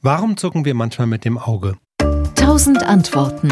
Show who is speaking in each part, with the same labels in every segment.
Speaker 1: Warum zucken wir manchmal mit dem Auge?
Speaker 2: Tausend Antworten.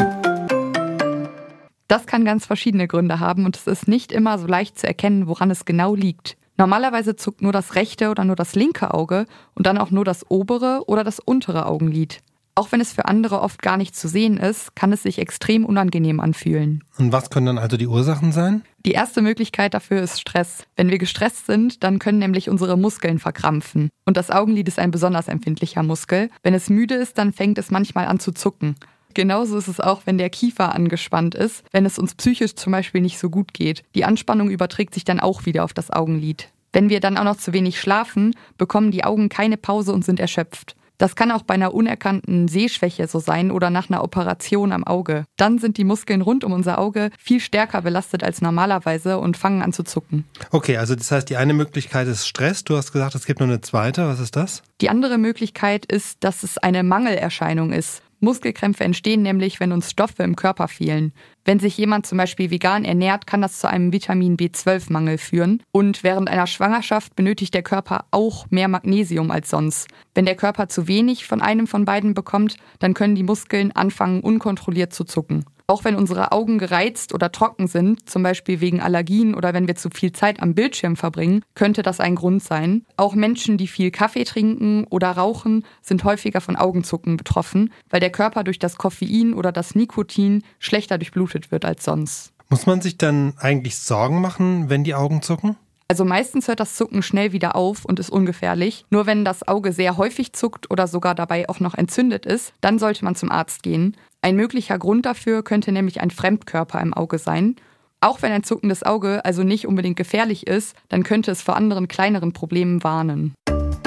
Speaker 3: Das kann ganz verschiedene Gründe haben und es ist nicht immer so leicht zu erkennen, woran es genau liegt. Normalerweise zuckt nur das rechte oder nur das linke Auge und dann auch nur das obere oder das untere Augenlid. Auch wenn es für andere oft gar nicht zu sehen ist, kann es sich extrem unangenehm anfühlen.
Speaker 1: Und was können dann also die Ursachen sein?
Speaker 3: Die erste Möglichkeit dafür ist Stress. Wenn wir gestresst sind, dann können nämlich unsere Muskeln verkrampfen. Und das Augenlid ist ein besonders empfindlicher Muskel. Wenn es müde ist, dann fängt es manchmal an zu zucken. Genauso ist es auch, wenn der Kiefer angespannt ist, wenn es uns psychisch zum Beispiel nicht so gut geht. Die Anspannung überträgt sich dann auch wieder auf das Augenlid. Wenn wir dann auch noch zu wenig schlafen, bekommen die Augen keine Pause und sind erschöpft. Das kann auch bei einer unerkannten Sehschwäche so sein oder nach einer Operation am Auge. Dann sind die Muskeln rund um unser Auge viel stärker belastet als normalerweise und fangen an zu zucken.
Speaker 1: Okay, also das heißt, die eine Möglichkeit ist Stress. Du hast gesagt, es gibt noch eine zweite. Was ist das?
Speaker 3: Die andere Möglichkeit ist, dass es eine Mangelerscheinung ist. Muskelkrämpfe entstehen nämlich, wenn uns Stoffe im Körper fehlen. Wenn sich jemand zum Beispiel vegan ernährt, kann das zu einem Vitamin B12-Mangel führen. Und während einer Schwangerschaft benötigt der Körper auch mehr Magnesium als sonst. Wenn der Körper zu wenig von einem von beiden bekommt, dann können die Muskeln anfangen, unkontrolliert zu zucken. Auch wenn unsere Augen gereizt oder trocken sind, zum Beispiel wegen Allergien oder wenn wir zu viel Zeit am Bildschirm verbringen, könnte das ein Grund sein. Auch Menschen, die viel Kaffee trinken oder rauchen, sind häufiger von Augenzucken betroffen, weil der Körper durch das Koffein oder das Nikotin schlechter durchblutet wird als sonst.
Speaker 1: Muss man sich dann eigentlich Sorgen machen, wenn die Augen zucken?
Speaker 3: Also meistens hört das Zucken schnell wieder auf und ist ungefährlich. Nur wenn das Auge sehr häufig zuckt oder sogar dabei auch noch entzündet ist, dann sollte man zum Arzt gehen. Ein möglicher Grund dafür könnte nämlich ein Fremdkörper im Auge sein. Auch wenn ein zuckendes Auge also nicht unbedingt gefährlich ist, dann könnte es vor anderen kleineren Problemen warnen.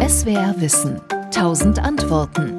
Speaker 2: SWR Wissen. Tausend Antworten.